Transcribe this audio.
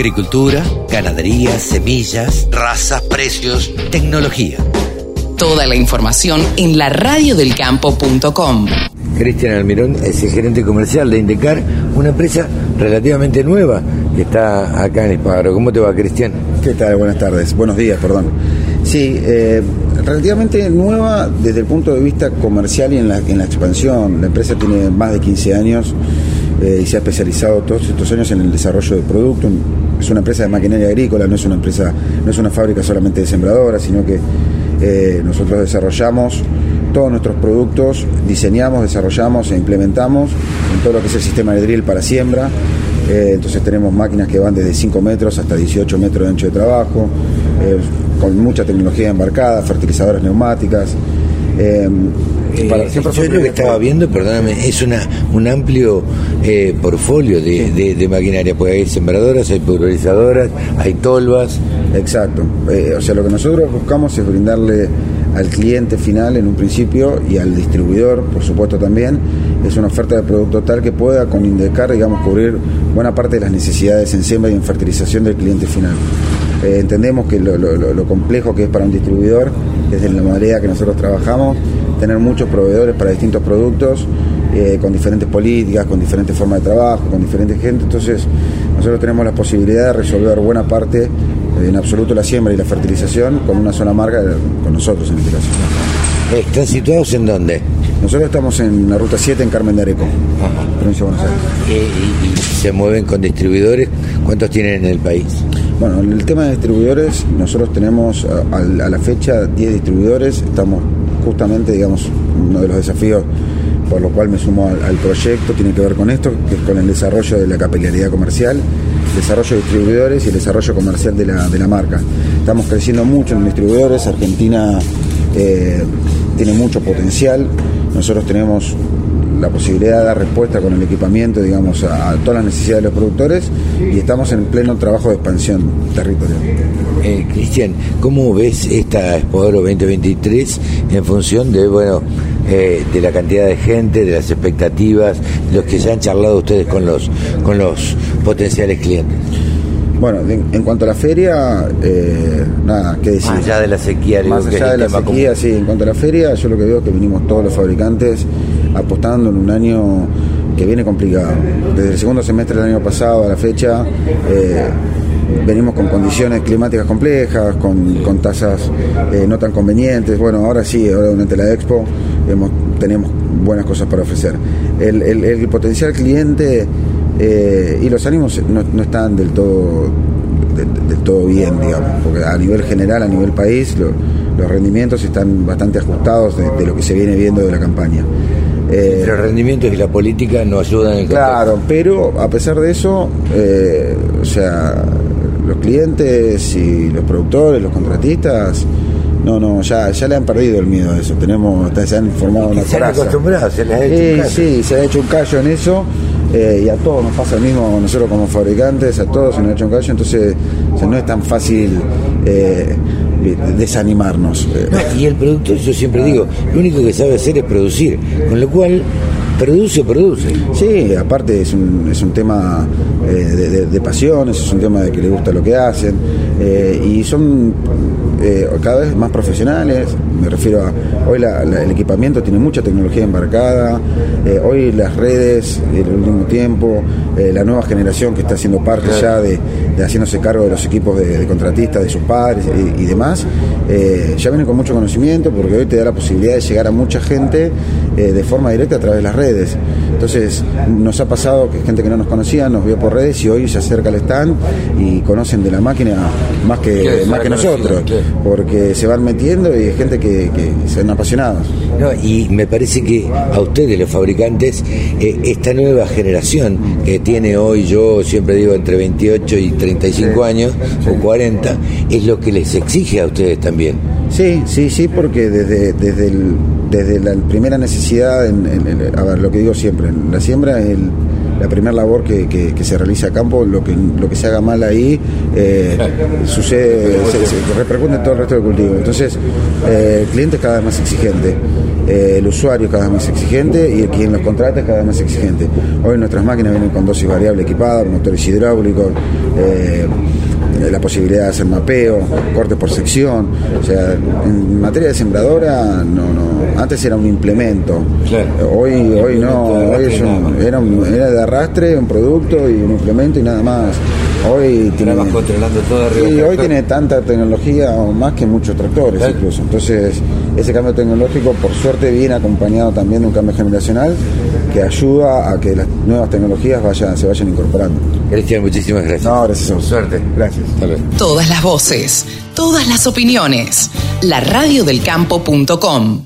Agricultura, ganadería, semillas, razas, precios, tecnología. Toda la información en la radiodelcampo.com. Cristian Almirón es el gerente comercial de Indecar, una empresa relativamente nueva que está acá en Espagaro. ¿Cómo te va, Cristian? ¿Qué tal? Buenas tardes. Buenos días, perdón. Sí, eh, relativamente nueva desde el punto de vista comercial y en la, en la expansión. La empresa tiene más de 15 años eh, y se ha especializado todos estos años en el desarrollo de productos. Es una empresa de maquinaria agrícola, no es una empresa, no es una fábrica solamente de sembradoras, sino que eh, nosotros desarrollamos todos nuestros productos, diseñamos, desarrollamos e implementamos en todo lo que es el sistema de drill para siembra. Eh, entonces tenemos máquinas que van desde 5 metros hasta 18 metros de ancho de trabajo, eh, con mucha tecnología embarcada, fertilizadoras neumáticas. Eh, para, yo lo que estaba viendo, perdóname, es una un amplio eh, portfolio de, de, de, maquinaria, porque hay sembradoras, hay pulverizadoras, hay tolvas. Exacto. Eh, o sea, lo que nosotros buscamos es brindarle al cliente final en un principio y al distribuidor, por supuesto también, es una oferta de producto tal que pueda con Indecar, digamos, cubrir buena parte de las necesidades en siembra y en fertilización del cliente final. Eh, entendemos que lo, lo, lo, complejo que es para un distribuidor, desde la modalidad que nosotros trabajamos, tener muchos proveedores para distintos productos, eh, con diferentes políticas, con diferentes formas de trabajo, con diferentes gente. Entonces, nosotros tenemos la posibilidad de resolver buena parte, eh, en absoluto la siembra y la fertilización, con una zona marca, con nosotros en este caso. ¿Están situados en dónde? Nosotros estamos en la ruta 7 en Carmen de Areco, provincia de Buenos Aires. ¿Y, y, y se mueven con distribuidores? ¿Cuántos tienen en el país? Bueno, el tema de distribuidores, nosotros tenemos a, a la fecha 10 distribuidores, estamos justamente, digamos, uno de los desafíos por lo cual me sumo al, al, proyecto, tiene que ver con esto, que es con el desarrollo de la capilaridad comercial, desarrollo de distribuidores y el desarrollo comercial de la, de la marca. Estamos creciendo mucho en distribuidores, Argentina eh, tiene mucho potencial, nosotros tenemos la posibilidad de dar respuesta con el equipamiento, digamos, a, todas las necesidades de los productores y estamos en pleno trabajo de expansión territorial. Eh, Cristian, ¿cómo ves esta Expo 2023 en función de, bueno, eh, de la cantidad de gente, de las expectativas, de los que ya han charlado ustedes con los, con los potenciales clientes? Bueno, en, en, cuanto a la feria, eh, nada, ¿qué decir? Más allá de la sequía, más allá de la sequía, común. sí. En cuanto a la feria, yo lo que veo es que vinimos todos los fabricantes apostando en un año que viene complicado. Desde el segundo semestre del año pasado a la fecha, eh, venimos con condiciones climáticas complejas, con, con tasas eh, no tan convenientes. Bueno, ahora sí, ahora durante la expo hemos, tenemos buenas cosas para ofrecer. El, el, el potencial cliente eh, y los ánimos no, no están del todo, del, del, todo bien, digamos, porque a nivel general, a nivel país, lo, los rendimientos están bastante ajustados de, de, lo que se viene viendo de la campaña. Eh, los rendimientos y la política no ayudan en Claro, pero a pesar de eso, eh, o sea, los clientes y los productores, los contratistas, no, no, ya, ya le han perdido el miedo a eso. Tenemos, se han formado una Se han acostumbrado, se les ha hecho sí, un callo. Sí, se ha hecho un callo en eso. Eh, y a todos nos pasa lo mismo nosotros como fabricantes, a todos ha hecho un callo, entonces no es tan fácil eh, desanimarnos. No, y el productor, yo siempre digo, lo único que sabe hacer es producir, con lo cual produce o produce. Sí, aparte es un, es un tema eh, de, de, de, pasiones, es un tema de que le gusta lo que hacen eh, y son eh, cada vez más profesionales. Me refiero a hoy la, la, el equipamiento tiene mucha tecnología embarcada, hoy las redes, el último tiempo, la nueva generación que está haciendo parte claro. ya de, de, haciéndose cargo de los equipos de, contratistas, de sus padres y, y demás, ya vienen con mucho conocimiento porque hoy te da la posibilidad de llegar a mucha gente de forma directa a través de las redes. Entonces nos ha pasado que gente que no nos conocía nos vio por redes y hoy se acerca al stand y conocen de la máquina más que, más que nosotros, porque se van metiendo y hay gente que, que son apasionados. No, y me parece que a ustedes, los fabricantes, eh, esta nueva generación que tiene hoy, yo siempre digo entre 28 y 35 sí, años sí. o 40, es lo que les exige a ustedes también. Sí, sí, sí, porque desde, desde el desde la primera necesidad, en, en, a ver, lo que digo siempre, en la siembra el, la primera labor que, que- se realiza a campo, lo que, lo que se haga mal ahí eh, sucede, se, repercute en todo el resto del cultivo. Entonces, eh, el cliente es cada vez más exigente. eh, el usuario es cada vez más exigente y el quien los contrata es cada vez más exigente. Hoy nuestras máquinas vienen con dosis variable equipadas, motores hidráulicos, la posibilidad de hacer mapeo, corte por sección. O sea, en materia de sembradora, no, no. Antes era un implemento. Claro. Hoy, hoy no, de hoy es un- era, un- era de arrastre, un producto y un implemento y nada más. Hoy tiene, controlando todo arriba Sí, hoy tiene tanta tecnología o más que muchos tractores incluso. Entonces, ese cambio tecnológico, por suerte, viene acompañado también de un cambio generacional que ayuda a que las nuevas tecnologías vayan, se vayan incorporando. Cristian, muchísimas gracias. No, gracias a vos. Suerte. Gracias. Todas las voces, todas las opiniones. La radiodelcampo.com.